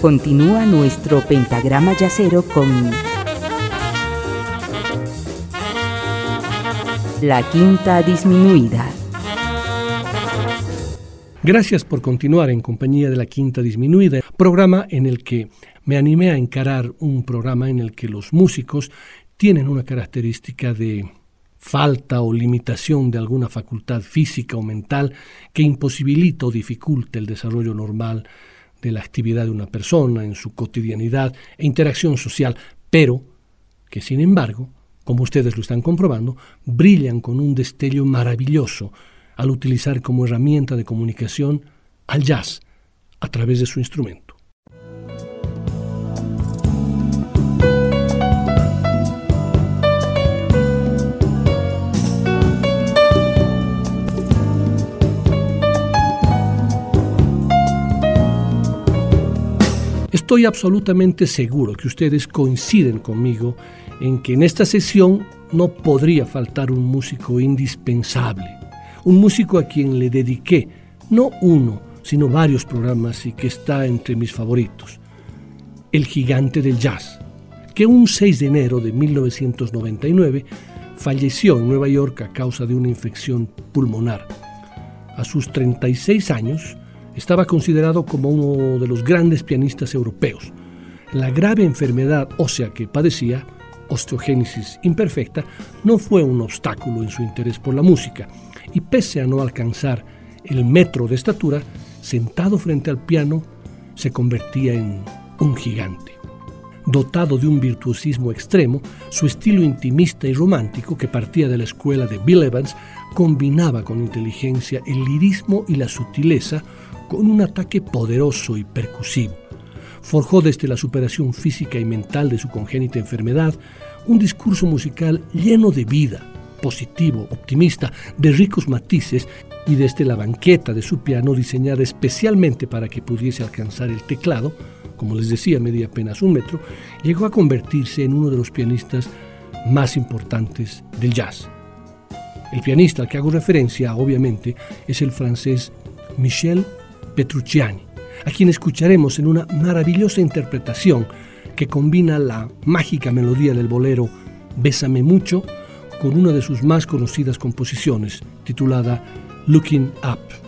Continúa nuestro pentagrama yacero con la quinta disminuida. Gracias por continuar en compañía de la quinta disminuida, programa en el que me animé a encarar un programa en el que los músicos tienen una característica de falta o limitación de alguna facultad física o mental que imposibilita o dificulta el desarrollo normal de la actividad de una persona en su cotidianidad e interacción social, pero que sin embargo, como ustedes lo están comprobando, brillan con un destello maravilloso al utilizar como herramienta de comunicación al jazz a través de su instrumento. Estoy absolutamente seguro que ustedes coinciden conmigo en que en esta sesión no podría faltar un músico indispensable, un músico a quien le dediqué no uno, sino varios programas y que está entre mis favoritos, el gigante del jazz, que un 6 de enero de 1999 falleció en Nueva York a causa de una infección pulmonar. A sus 36 años, estaba considerado como uno de los grandes pianistas europeos. La grave enfermedad ósea que padecía, osteogénesis imperfecta, no fue un obstáculo en su interés por la música, y pese a no alcanzar el metro de estatura, sentado frente al piano, se convertía en un gigante. Dotado de un virtuosismo extremo, su estilo intimista y romántico, que partía de la escuela de Bill Evans, combinaba con inteligencia el lirismo y la sutileza con un ataque poderoso y percusivo. Forjó desde la superación física y mental de su congénita enfermedad un discurso musical lleno de vida, positivo, optimista, de ricos matices y desde la banqueta de su piano diseñada especialmente para que pudiese alcanzar el teclado, como les decía, medía apenas un metro, llegó a convertirse en uno de los pianistas más importantes del jazz. El pianista al que hago referencia, obviamente, es el francés Michel Petrucciani, a quien escucharemos en una maravillosa interpretación que combina la mágica melodía del bolero Bésame mucho con una de sus más conocidas composiciones, titulada Looking Up.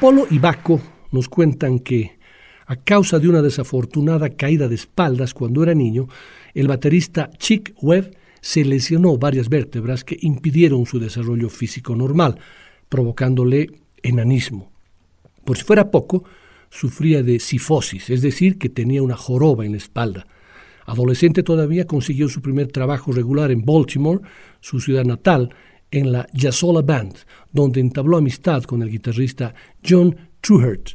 Apolo y Baco nos cuentan que, a causa de una desafortunada caída de espaldas cuando era niño, el baterista Chick Webb se lesionó varias vértebras que impidieron su desarrollo físico normal, provocándole enanismo. Por si fuera poco, sufría de sifosis, es decir, que tenía una joroba en la espalda. Adolescente todavía consiguió su primer trabajo regular en Baltimore, su ciudad natal, en la Jazzola Band, donde entabló amistad con el guitarrista John Truhert,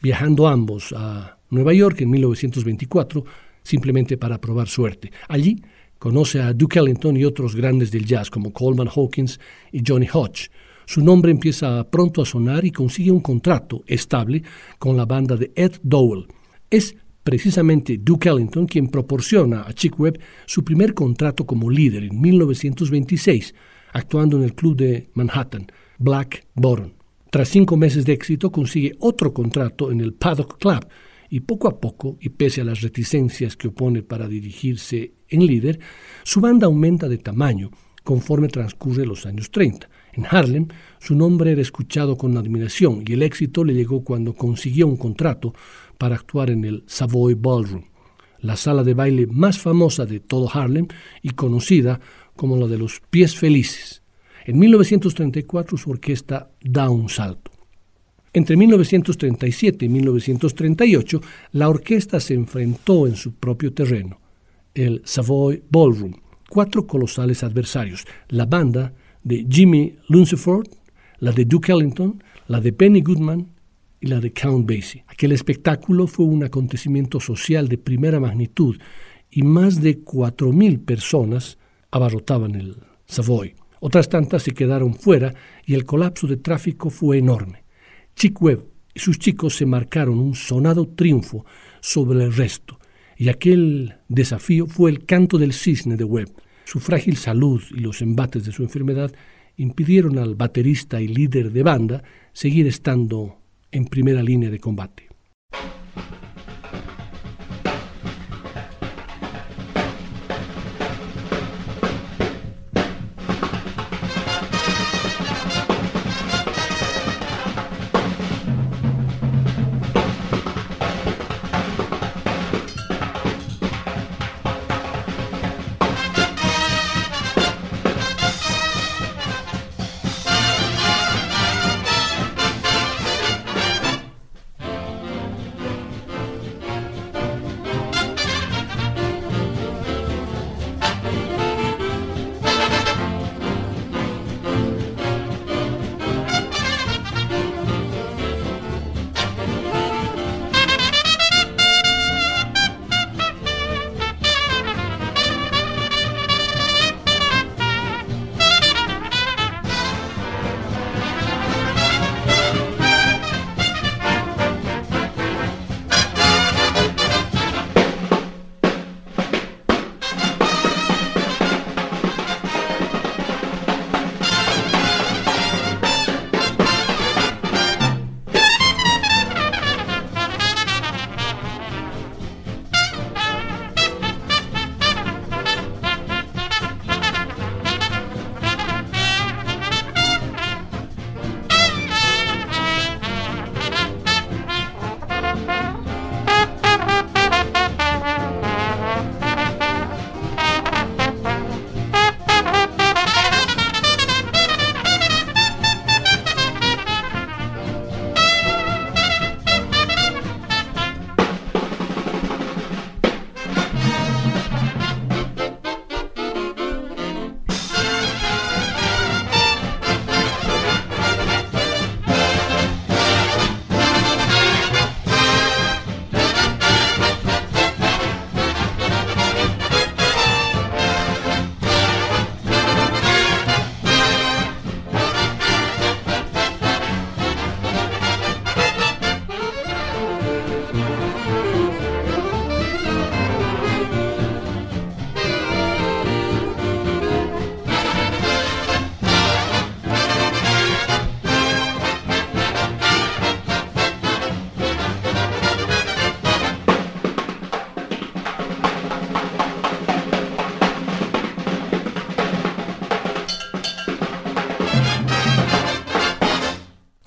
viajando ambos a Nueva York en 1924 simplemente para probar suerte. Allí conoce a Duke Ellington y otros grandes del jazz como Coleman Hawkins y Johnny Hodge. Su nombre empieza pronto a sonar y consigue un contrato estable con la banda de Ed Dowell. Es precisamente Duke Ellington quien proporciona a Chick Webb su primer contrato como líder en 1926, actuando en el club de Manhattan, Black Bottom. Tras cinco meses de éxito, consigue otro contrato en el Paddock Club y poco a poco, y pese a las reticencias que opone para dirigirse en líder, su banda aumenta de tamaño conforme transcurre los años 30. En Harlem, su nombre era escuchado con admiración y el éxito le llegó cuando consiguió un contrato para actuar en el Savoy Ballroom, la sala de baile más famosa de todo Harlem y conocida como la de los pies felices. En 1934 su orquesta da un salto. Entre 1937 y 1938, la orquesta se enfrentó en su propio terreno, el Savoy Ballroom, cuatro colosales adversarios, la banda de Jimmy Lunceford, la de Duke Ellington, la de Benny Goodman y la de Count Basie. Aquel espectáculo fue un acontecimiento social de primera magnitud y más de 4.000 personas abarrotaban el Savoy. Otras tantas se quedaron fuera y el colapso de tráfico fue enorme. Chick Webb y sus chicos se marcaron un sonado triunfo sobre el resto, y aquel desafío fue el canto del cisne de Webb. Su frágil salud y los embates de su enfermedad impidieron al baterista y líder de banda seguir estando en primera línea de combate.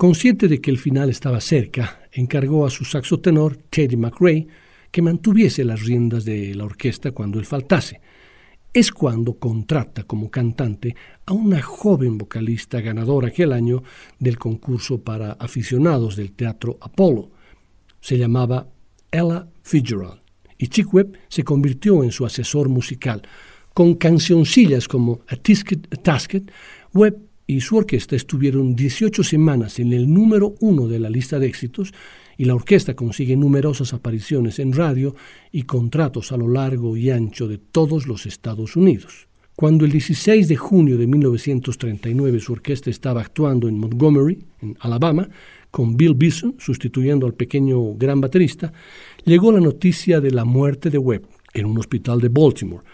Consciente de que el final estaba cerca, encargó a su saxotenor, Teddy McRae, que mantuviese las riendas de la orquesta cuando él faltase. Es cuando contrata como cantante a una joven vocalista ganadora aquel año del concurso para aficionados del Teatro Apolo. Se llamaba Ella Fitzgerald y Chick Webb se convirtió en su asesor musical. Con cancioncillas como A Tisket, A Tasket, Webb y su orquesta estuvieron 18 semanas en el número uno de la lista de éxitos y la orquesta consigue numerosas apariciones en radio y contratos a lo largo y ancho de todos los Estados Unidos. Cuando el 16 de junio de 1939 su orquesta estaba actuando en Montgomery, en Alabama, con Bill Bison sustituyendo al pequeño gran baterista, llegó la noticia de la muerte de Webb en un hospital de Baltimore.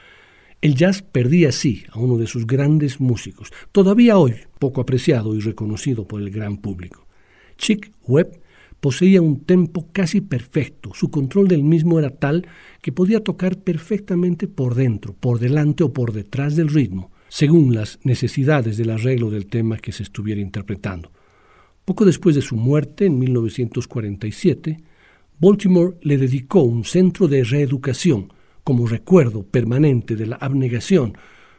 El jazz perdía así a uno de sus grandes músicos, todavía hoy poco apreciado y reconocido por el gran público. Chick Webb Poseía un tempo casi perfecto, su control del mismo era tal que podía tocar perfectamente por dentro, por delante o por detrás del ritmo, según las necesidades del arreglo del tema que se estuviera interpretando. Poco después de su muerte, en 1947, Baltimore le dedicó un centro de reeducación como recuerdo permanente de la abnegación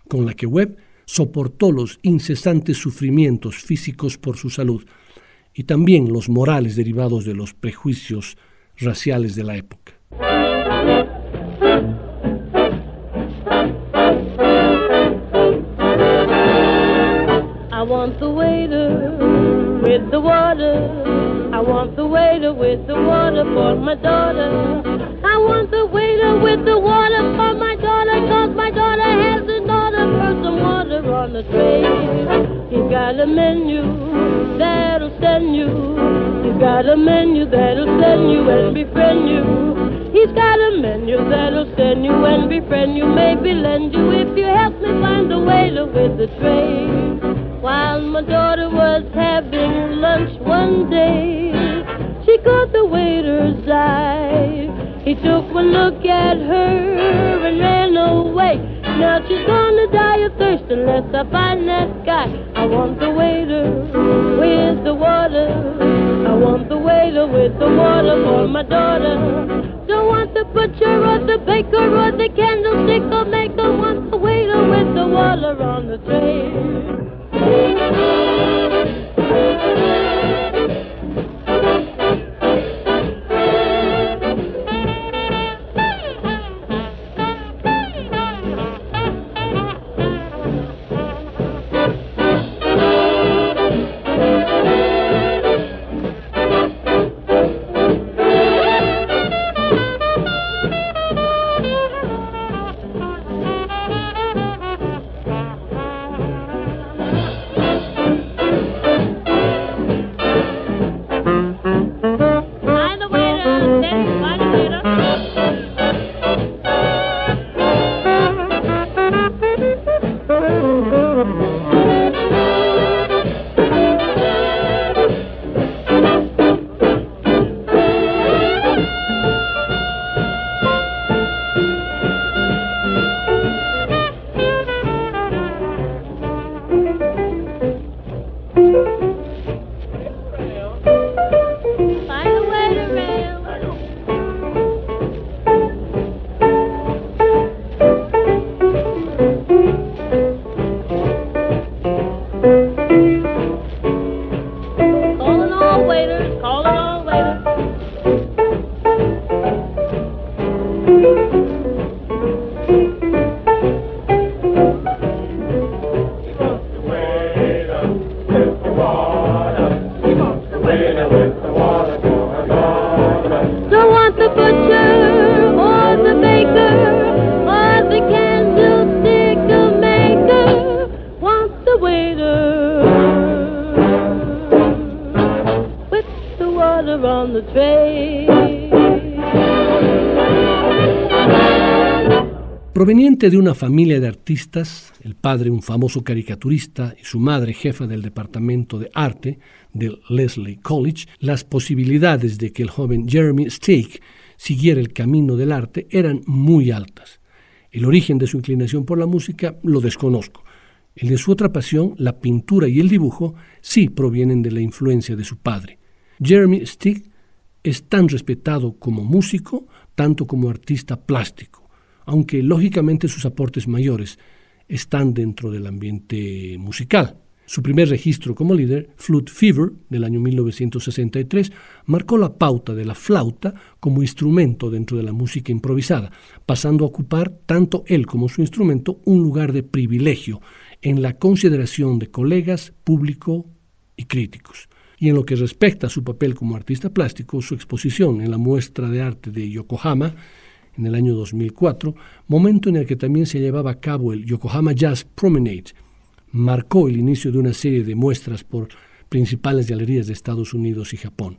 con la que Webb soportó los incesantes sufrimientos físicos por su salud, y también los morales derivados de los prejuicios raciales de la época. I want the waiter with the water. I want with the water for my daughter. I want the waiter with the water for my daughter, cause my daughter has a daughter for some water on the tray. He's got a menu that'll send you. He's got a menu that'll send you and befriend you. He's got a menu that'll send you and befriend you. Maybe lend you if you help me find a waiter with the tray. While my daughter was having lunch one day, she caught the waiter's eye. He took one look at her and ran away. Now she's gonna die of thirst unless I find that guy. I want the waiter with the water. I want the waiter with the water for my daughter. De una familia de artistas, el padre un famoso caricaturista y su madre jefa del departamento de arte del Leslie College, las posibilidades de que el joven Jeremy Stake siguiera el camino del arte eran muy altas. El origen de su inclinación por la música lo desconozco. El de su otra pasión, la pintura y el dibujo, sí provienen de la influencia de su padre. Jeremy Stick es tan respetado como músico, tanto como artista plástico, aunque lógicamente sus aportes mayores están dentro del ambiente musical. Su primer registro como líder, Flute Fever, del año 1963, marcó la pauta de la flauta como instrumento dentro de la música improvisada, pasando a ocupar tanto él como su instrumento un lugar de privilegio en la consideración de colegas, público y críticos. Y en lo que respecta a su papel como artista plástico, su exposición en la muestra de arte de Yokohama en el año 2004, momento en el que también se llevaba a cabo el Yokohama Jazz Promenade, marcó el inicio de una serie de muestras por principales galerías de Estados Unidos y Japón.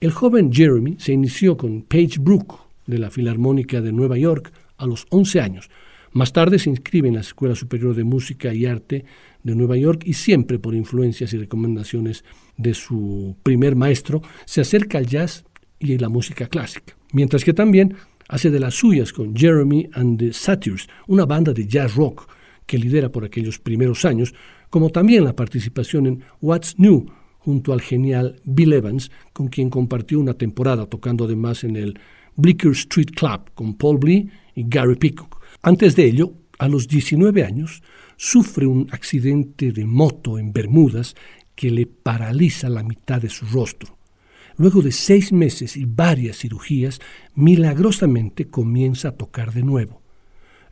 El joven Jeremy se inició con Page Brook de la Filarmónica de Nueva York a los 11 años. Más tarde se inscribe en la Escuela Superior de Música y Arte de Nueva York y siempre por influencias y recomendaciones de su primer maestro se acerca al jazz y la música clásica. Mientras que también hace de las suyas con Jeremy and the Satyrs, una banda de jazz rock que lidera por aquellos primeros años, como también la participación en What's New junto al genial Bill Evans, con quien compartió una temporada tocando además en el Bleecker Street Club con Paul Blee y Gary Peacock. Antes de ello, a los 19 años, sufre un accidente de moto en Bermudas que le paraliza la mitad de su rostro. Luego de seis meses y varias cirugías, milagrosamente comienza a tocar de nuevo.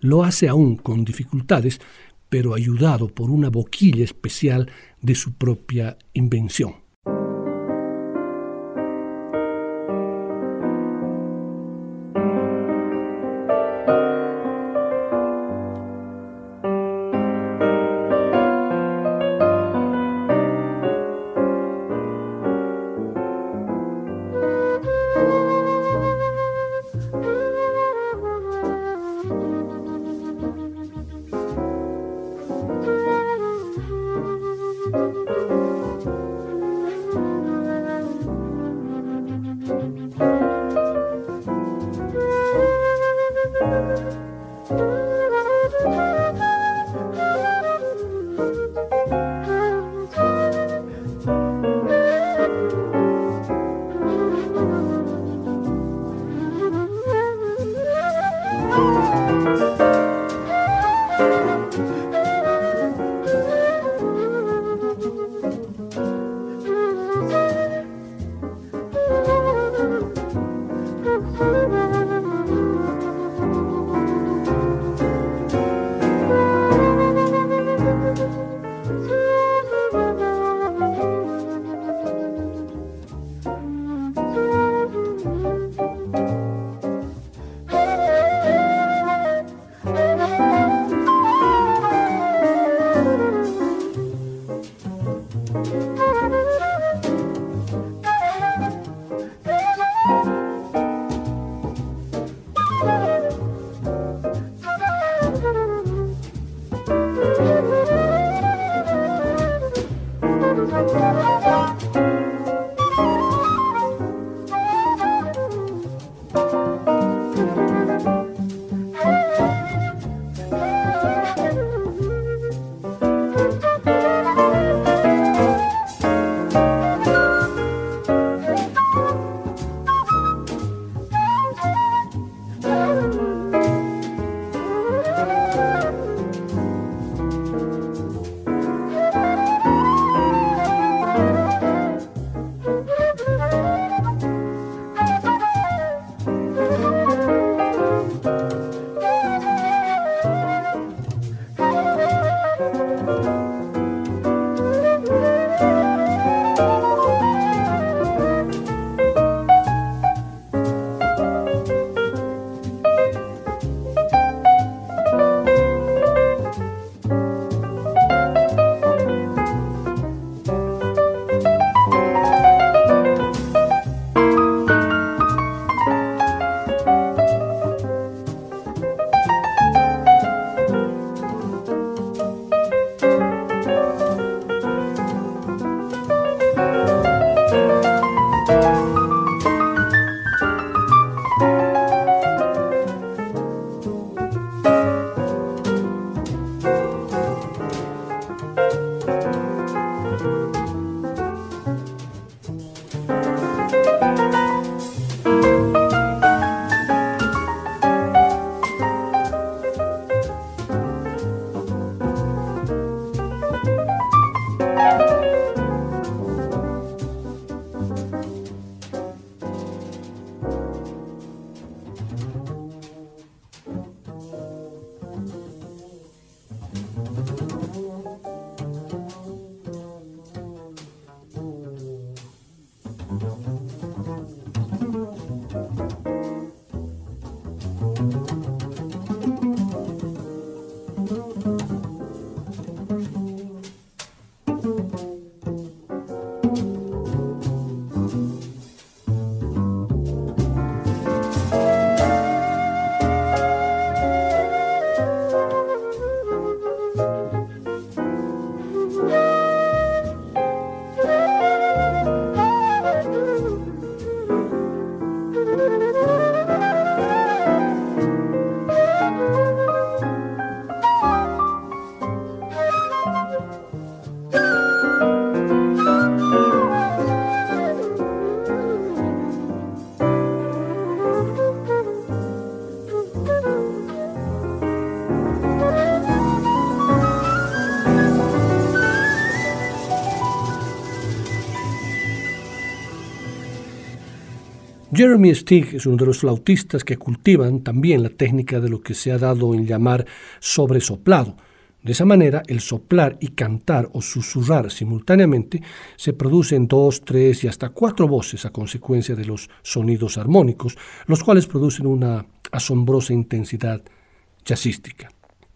Lo hace aún con dificultades, pero ayudado por una boquilla especial de su propia invención. Jeremy Stig es uno de los flautistas que cultivan también la técnica de lo que se ha dado en llamar sobresoplado. De esa manera, el soplar y cantar o susurrar simultáneamente se producen dos, tres y hasta cuatro voces a consecuencia de los sonidos armónicos, los cuales producen una asombrosa intensidad jazzística.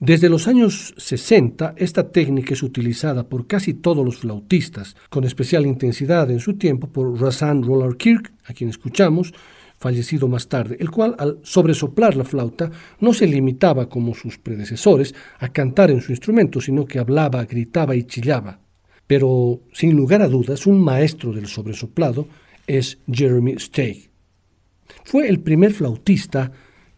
Desde los años 60, esta técnica es utilizada por casi todos los flautistas, con especial intensidad en su tiempo por Razan Roller Kirk, a quien escuchamos, fallecido más tarde, el cual al sobresoplar la flauta no se limitaba como sus predecesores a cantar en su instrumento, sino que hablaba, gritaba y chillaba. Pero, sin lugar a dudas, un maestro del sobresoplado es Jeremy Steig. Fue el primer flautista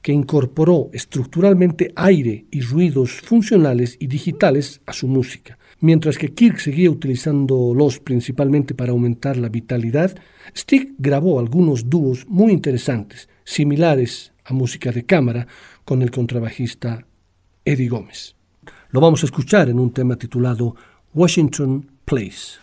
que incorporó estructuralmente aire y ruidos funcionales y digitales a su música. Mientras que Kirk seguía utilizándolos principalmente para aumentar la vitalidad, Stig grabó algunos dúos muy interesantes, similares a música de cámara, con el contrabajista Eddie Gómez. Lo vamos a escuchar en un tema titulado Washington Place.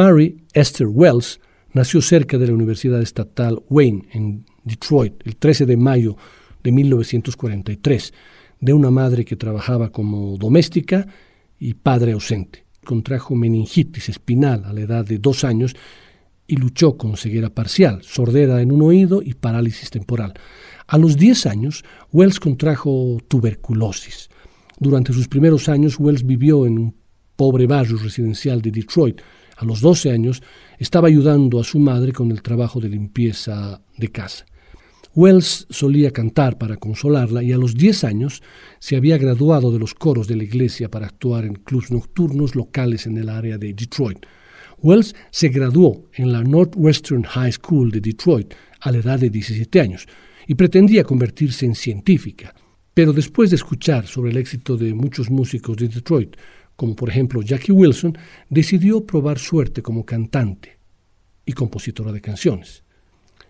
Mary Esther Wells nació cerca de la Universidad Estatal Wayne, en Detroit, el 13 de mayo de 1943, de una madre que trabajaba como doméstica y padre ausente. Contrajo meningitis espinal a la edad de dos años y luchó con ceguera parcial, sordera en un oído y parálisis temporal. A los 10 años, Wells contrajo tuberculosis. Durante sus primeros años, Wells vivió en un pobre barrio residencial de Detroit. A los 12 años, estaba ayudando a su madre con el trabajo de limpieza de casa. Wells solía cantar para consolarla y a los 10 años se había graduado de los coros de la iglesia para actuar en clubs nocturnos locales en el área de Detroit. Wells se graduó en la Northwestern High School de Detroit a la edad de 17 años y pretendía convertirse en científica. Pero después de escuchar sobre el éxito de muchos músicos de Detroit, como por ejemplo Jackie Wilson, decidió probar suerte como cantante y compositora de canciones.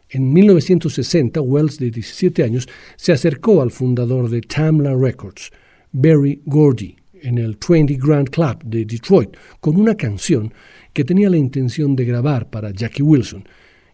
En 1960, Wells, de 17 años, se acercó al fundador de Tamla Records, Barry Gordy, en el 20 Grand Club de Detroit, con una canción que tenía la intención de grabar para Jackie Wilson,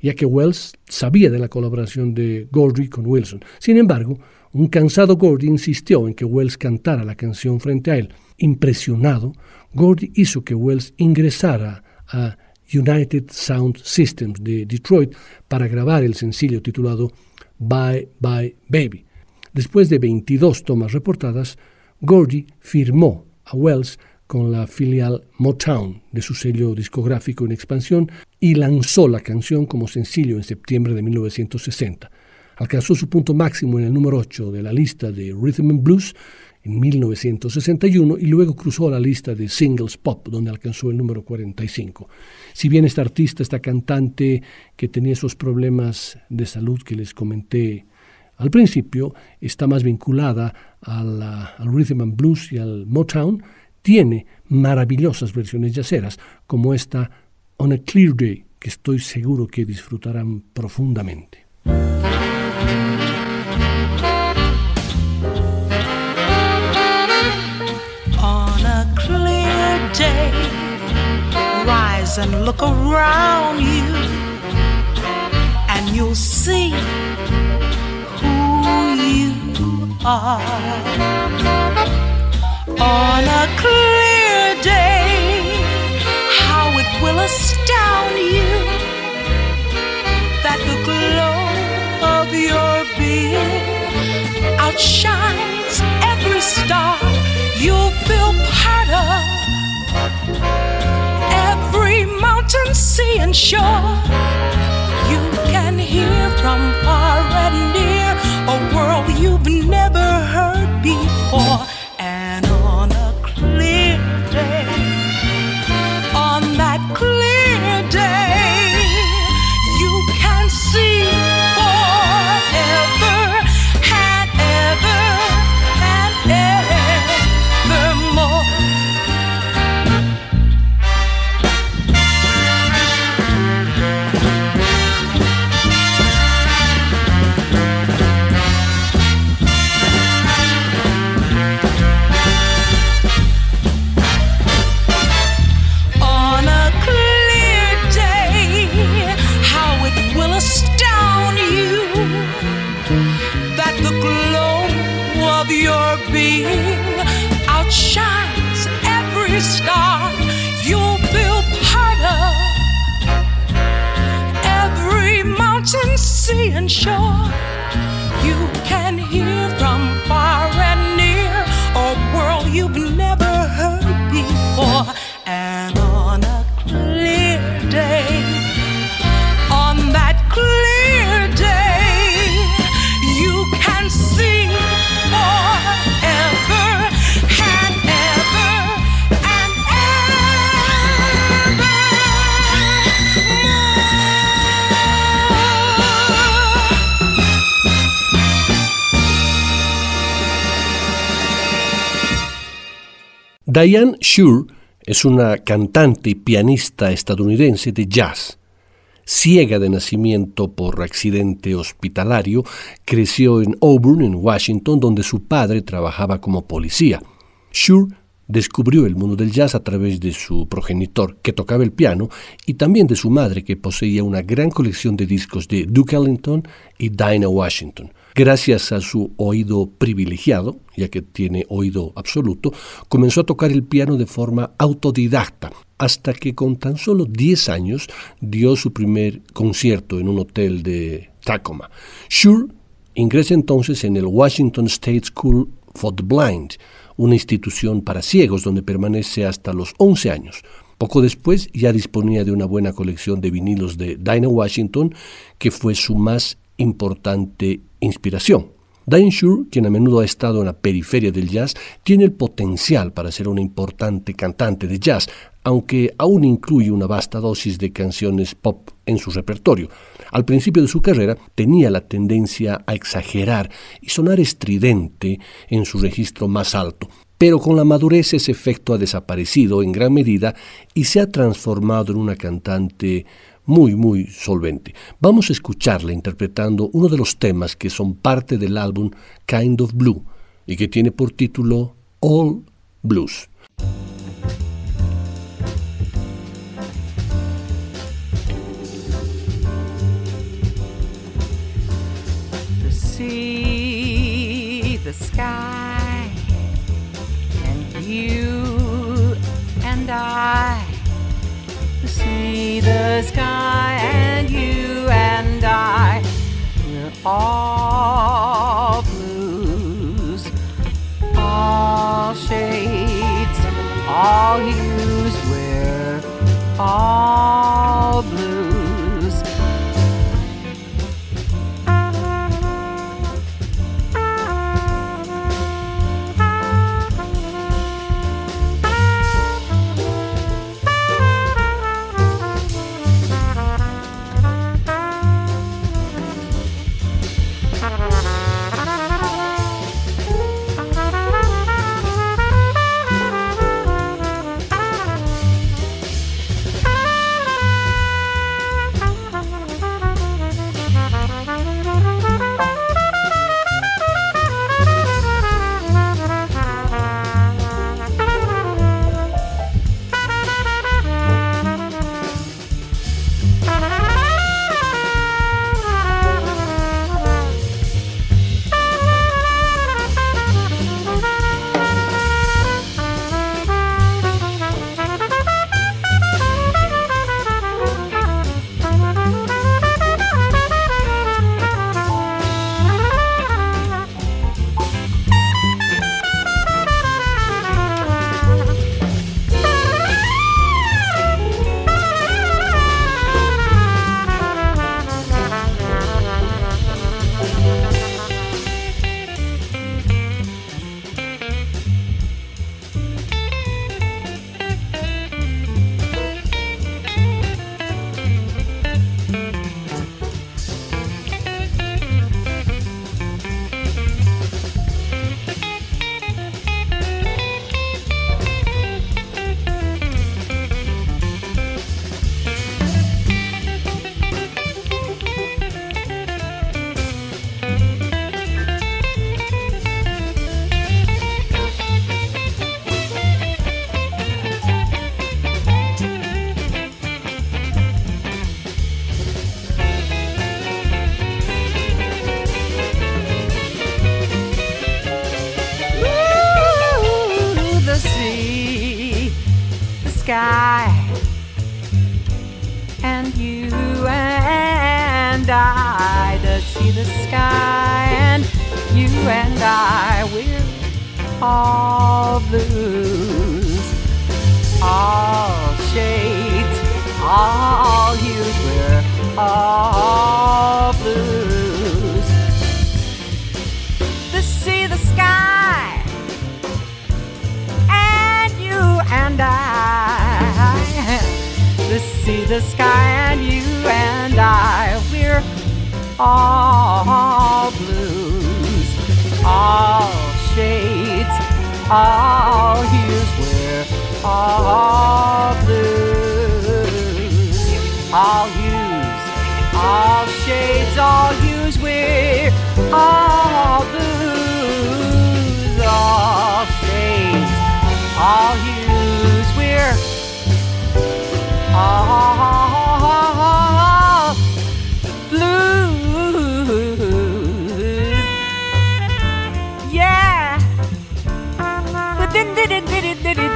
ya que Wells sabía de la colaboración de Gordy con Wilson. Sin embargo, un cansado Gordy insistió en que Wells cantara la canción frente a él. Impresionado, Gordy hizo que Wells ingresara a United Sound Systems de Detroit para grabar el sencillo titulado Bye Bye Baby. Después de 22 tomas reportadas, Gordy firmó a Wells con la filial Motown de su sello discográfico en expansión y lanzó la canción como sencillo en septiembre de 1960. Alcanzó su punto máximo en el número 8 de la lista de Rhythm and Blues en 1961 y luego cruzó la lista de singles pop, donde alcanzó el número 45. Si bien esta artista, esta cantante que tenía esos problemas de salud que les comenté al principio, está más vinculada al, rhythm and blues y al Motown, tiene maravillosas versiones yaceras, como esta On a Clear Day, que estoy seguro que disfrutarán profundamente. And look around you, and you'll see who you are. On a clear day, how it will astound you that the glow of your being outshines every star you'll feel part of mountain, sea, and shore. You can hear from far and near Diane Shure es una cantante y pianista estadounidense de jazz. Ciega de nacimiento por accidente hospitalario, creció en Auburn, en Washington, donde su padre trabajaba como policía. Shure Descubrió el mundo del jazz a través de su progenitor, que tocaba el piano, y también de su madre, que poseía una gran colección de discos de Duke Ellington y Dinah Washington. Gracias a su oído privilegiado, ya que tiene oído absoluto, comenzó a tocar el piano de forma autodidacta, hasta que con tan solo 10 años dio su primer concierto en un hotel de Tacoma. Shure ingresa entonces en el Washington State School for the Blind, una institución para ciegos donde permanece hasta los 11 años. Poco después ya disponía de una buena colección de vinilos de Dinah Washington, que fue su más importante inspiración. Diane Shure, quien a menudo ha estado en la periferia del jazz, tiene el potencial para ser una importante cantante de jazz, aunque aún incluye una vasta dosis de canciones pop en su repertorio. Al principio de su carrera tenía la tendencia a exagerar y sonar estridente en su registro más alto, pero con la madurez ese efecto ha desaparecido en gran medida y se ha transformado en una cantante muy, muy solvente. Vamos a escucharla interpretando uno de los temas que son parte del álbum Kind of Blue y que tiene por título All Blues. see the sky and you and I see the sky and you and I. We're all blues all shades all hues. We're all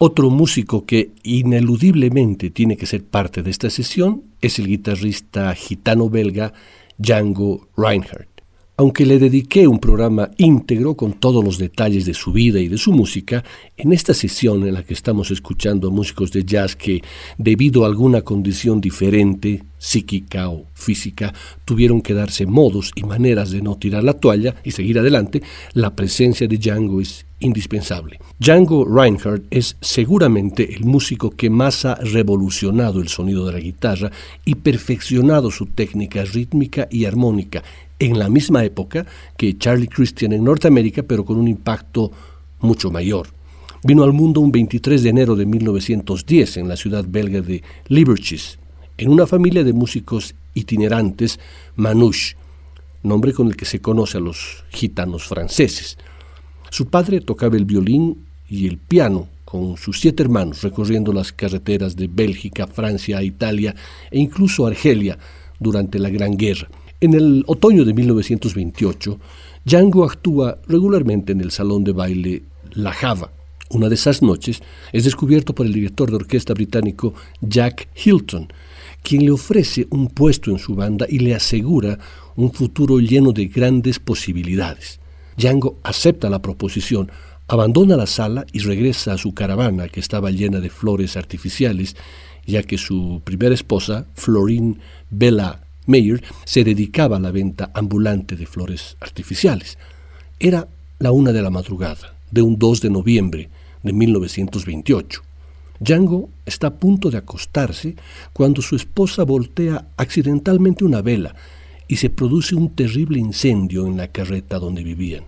Otro músico que ineludiblemente tiene que ser parte de esta sesión es el guitarrista gitano-belga Django Reinhardt. Aunque le dediqué un programa íntegro con todos los detalles de su vida y de su música, en esta sesión en la que estamos escuchando músicos de jazz que, debido a alguna condición diferente, psíquica o física, tuvieron que darse modos y maneras de no tirar la toalla y seguir adelante, la presencia de Django es indispensable. Django Reinhardt es seguramente el músico que más ha revolucionado el sonido de la guitarra y perfeccionado su técnica rítmica y armónica en la misma época que Charlie Christian en Norteamérica, pero con un impacto mucho mayor. Vino al mundo un 23 de enero de 1910 en la ciudad belga de Liberches, en una familia de músicos itinerantes, Manouche, nombre con el que se conoce a los gitanos franceses. Su padre tocaba el violín y el piano con sus siete hermanos recorriendo las carreteras de Bélgica, Francia, Italia e incluso Argelia durante la Gran Guerra. En el otoño de 1928, Django actúa regularmente en el salón de baile La Java. Una de esas noches es descubierto por el director de orquesta británico Jack Hilton, quien le ofrece un puesto en su banda y le asegura un futuro lleno de grandes posibilidades. Django acepta la proposición, abandona la sala y regresa a su caravana que estaba llena de flores artificiales, ya que su primera esposa, Florine Bella Mayer se dedicaba a la venta ambulante de flores artificiales. Era la una de la madrugada de un 2 de noviembre de 1928. Django está a punto de acostarse cuando su esposa voltea accidentalmente una vela y se produce un terrible incendio en la carreta donde vivían.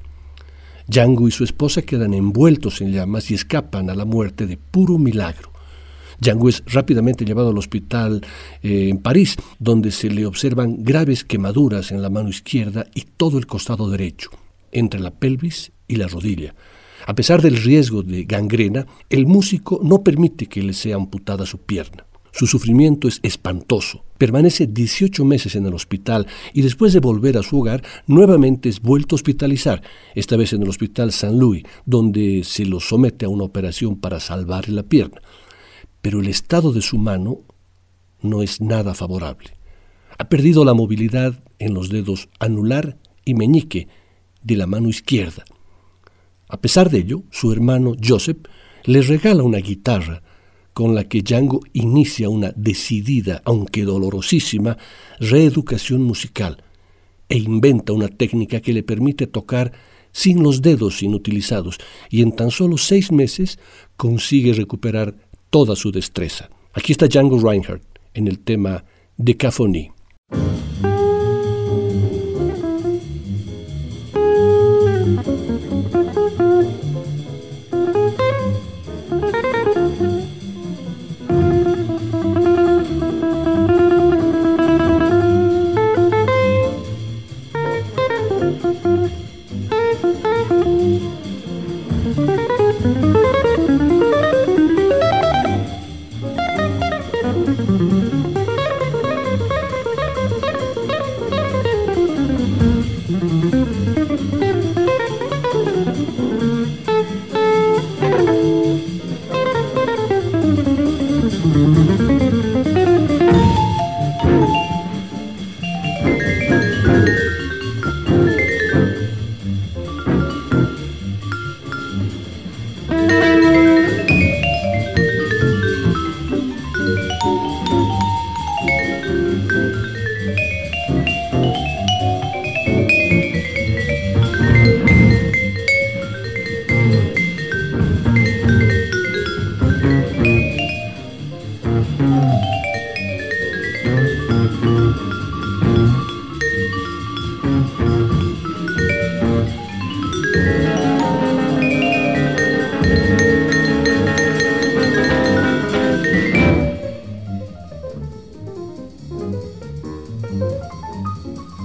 Django y su esposa quedan envueltos en llamas y escapan a la muerte de puro milagro. Django es rápidamente llevado al hospital eh, en París, donde se le observan graves quemaduras en la mano izquierda y todo el costado derecho, entre la pelvis y la rodilla. A pesar del riesgo de gangrena, el músico no permite que le sea amputada su pierna. Su sufrimiento es espantoso. Permanece 18 meses en el hospital y después de volver a su hogar, nuevamente es vuelto a hospitalizar, esta vez en el Hospital San Louis, donde se lo somete a una operación para salvarle la pierna pero el estado de su mano no es nada favorable. Ha perdido la movilidad en los dedos anular y meñique de la mano izquierda. A pesar de ello, su hermano Joseph le regala una guitarra con la que Django inicia una decidida, aunque dolorosísima, reeducación musical e inventa una técnica que le permite tocar sin los dedos inutilizados y en tan solo seis meses consigue recuperar toda su destreza. Aquí está Django Reinhardt en el tema Decaphonie.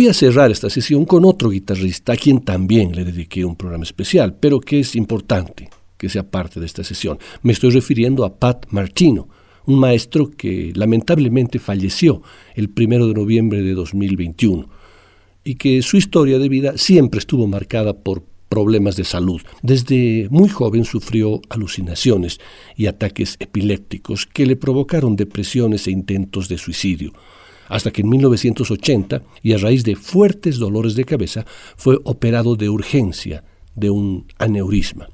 Voy a cerrar esta sesión con otro guitarrista a quien también le dediqué un programa especial, pero que es importante que sea parte de esta sesión. Me estoy refiriendo a Pat Martino, un maestro que lamentablemente falleció el primero de noviembre de 2021 y que su historia de vida siempre estuvo marcada por problemas de salud. Desde muy joven sufrió alucinaciones y ataques epilépticos que le provocaron depresiones e intentos de suicidio, hasta que en 1980, y a raíz de fuertes dolores de cabeza, fue operado de urgencia de un aneurisma.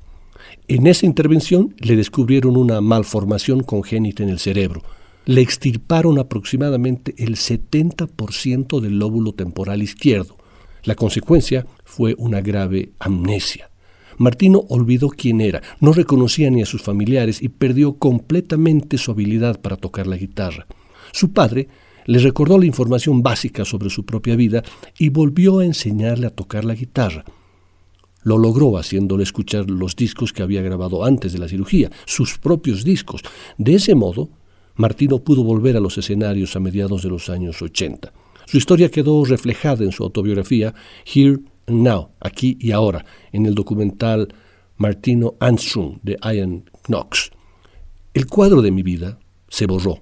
En esa intervención le descubrieron una malformación congénita en el cerebro. Le extirparon aproximadamente el 70% del lóbulo temporal izquierdo. La consecuencia fue una grave amnesia. Martino olvidó quién era, no reconocía ni a sus familiares y perdió completamente su habilidad para tocar la guitarra. Su padre le recordó la información básica sobre su propia vida y volvió a enseñarle a tocar la guitarra. Lo logró haciéndole escuchar los discos que había grabado antes de la cirugía, sus propios discos. De ese modo, Martino pudo volver a los escenarios a mediados de los años 80. Su historia quedó reflejada en su autobiografía Here and Now, aquí y ahora, en el documental Martino Armstrong de Ian Knox. El cuadro de mi vida se borró.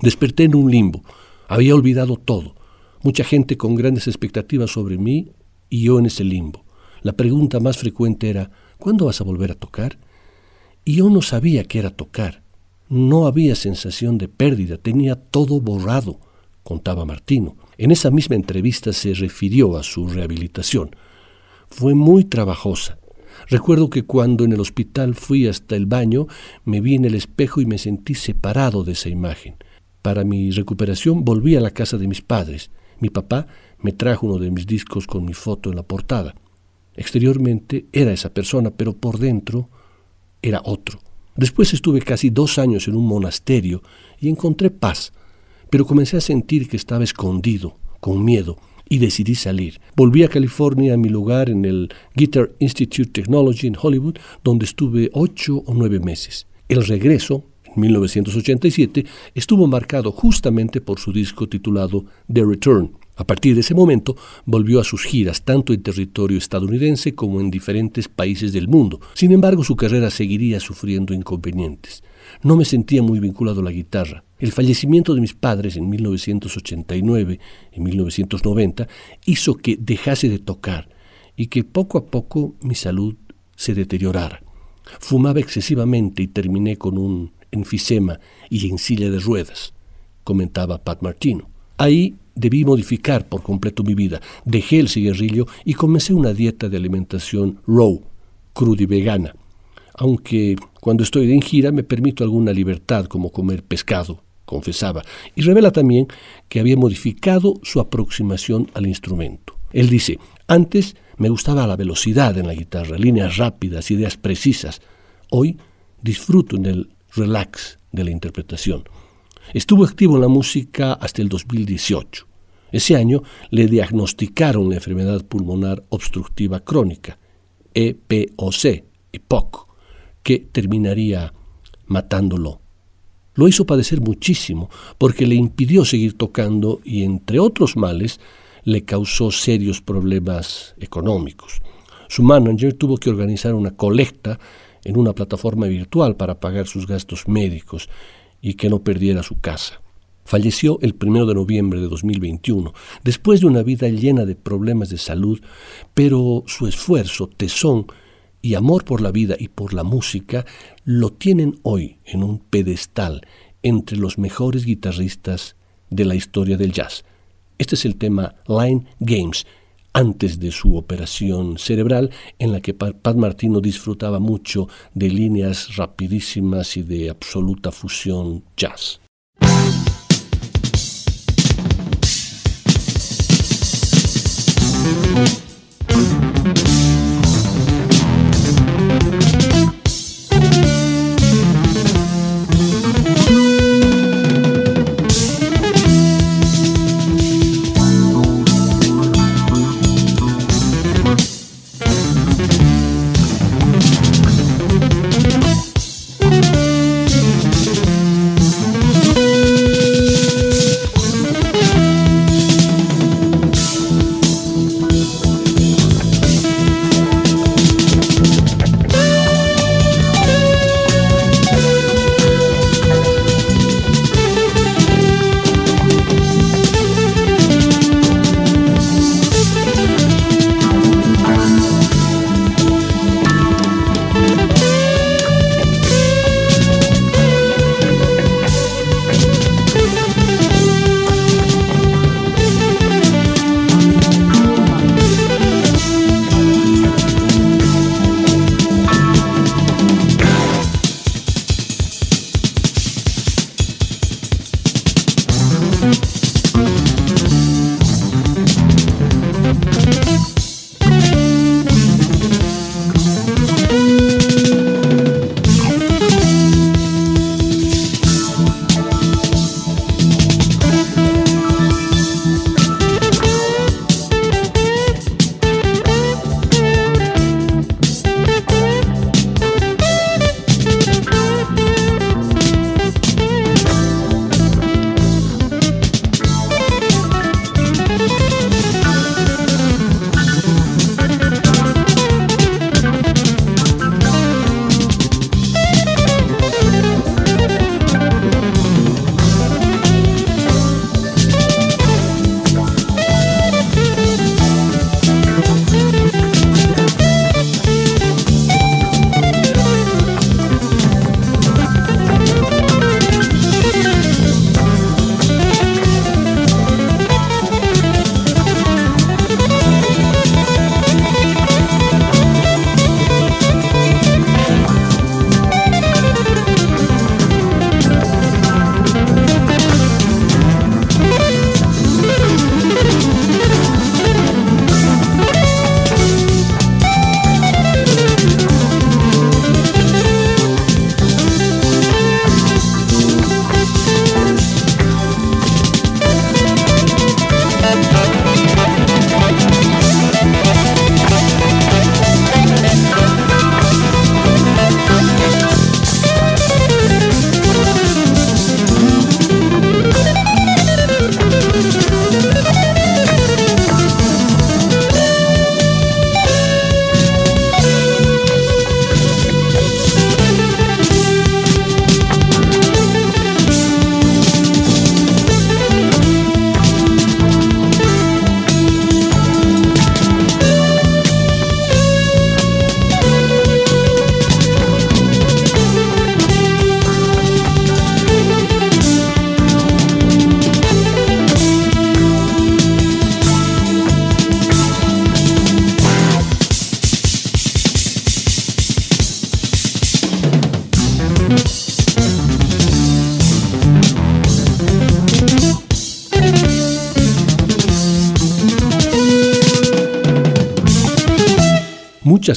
Desperté en un limbo. Había olvidado todo. Mucha gente con grandes expectativas sobre mí y yo en ese limbo. La pregunta más frecuente era, ¿cuándo vas a volver a tocar? Y yo no sabía qué era tocar. No había sensación de pérdida, tenía todo borrado, contaba Martino. En esa misma entrevista se refirió a su rehabilitación. Fue muy trabajosa. Recuerdo que cuando en el hospital fui hasta el baño, me vi en el espejo y me sentí separado de esa imagen. Para mi recuperación volví a la casa de mis padres. Mi papá me trajo uno de mis discos con mi foto en la portada. Exteriormente era esa persona, pero por dentro era otro. Después estuve casi dos años en un monasterio y encontré paz, pero comencé a sentir que estaba escondido, con miedo, y decidí salir. Volví a California a mi lugar en el Guitar Institute Technology en Hollywood, donde estuve ocho o nueve meses. El regreso, 1987, estuvo marcado justamente por su disco titulado The Return, a partir de ese momento volvió a sus giras tanto en territorio estadounidense como en diferentes países del mundo. Sin embargo, su carrera seguiría sufriendo inconvenientes. No me sentía muy vinculado a la guitarra. El fallecimiento de mis padres en 1989 y 1990 hizo que dejase de tocar y que poco a poco mi salud se deteriorara. Fumaba excesivamente y terminé con un enfisema y en silla de ruedas, comentaba Pat Martino. Ahí debí modificar por completo mi vida. Dejé el cigarrillo y comencé una dieta de alimentación raw, cruda y vegana. Aunque cuando estoy en gira me permito alguna libertad como comer pescado, confesaba, y revela también que había modificado su aproximación al instrumento. Él dice, antes me gustaba la velocidad en la guitarra, líneas rápidas, ideas precisas. Hoy disfruto en el relax de la interpretación. Estuvo activo en la música hasta el 2018. Ese año le diagnosticaron la enfermedad pulmonar obstructiva crónica, EPOC, EPOC, que terminaría matándolo. Lo hizo padecer muchísimo porque le impidió seguir tocando y, entre otros males, le causó serios problemas económicos. Su manager tuvo que organizar una colecta en una plataforma virtual para pagar sus gastos médicos y que no perdiera su casa. Falleció el 1 de noviembre de 2021, después de una vida llena de problemas de salud, pero su esfuerzo, tesón y amor por la vida y por la música lo tienen hoy en un pedestal entre los mejores guitarristas de la historia del jazz. Este es el tema Line Games, antes de su operación cerebral, en la que Pat Martino disfrutaba mucho de líneas rapidísimas y de absoluta fusión jazz.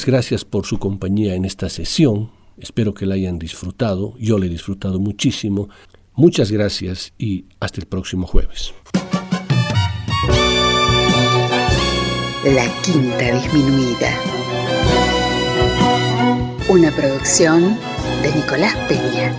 Gracias por su compañía en esta sesión. Espero que la hayan disfrutado. Yo la he disfrutado muchísimo. Muchas gracias y hasta el próximo jueves. La Quinta Disminuida. Una producción de Nicolás Peña.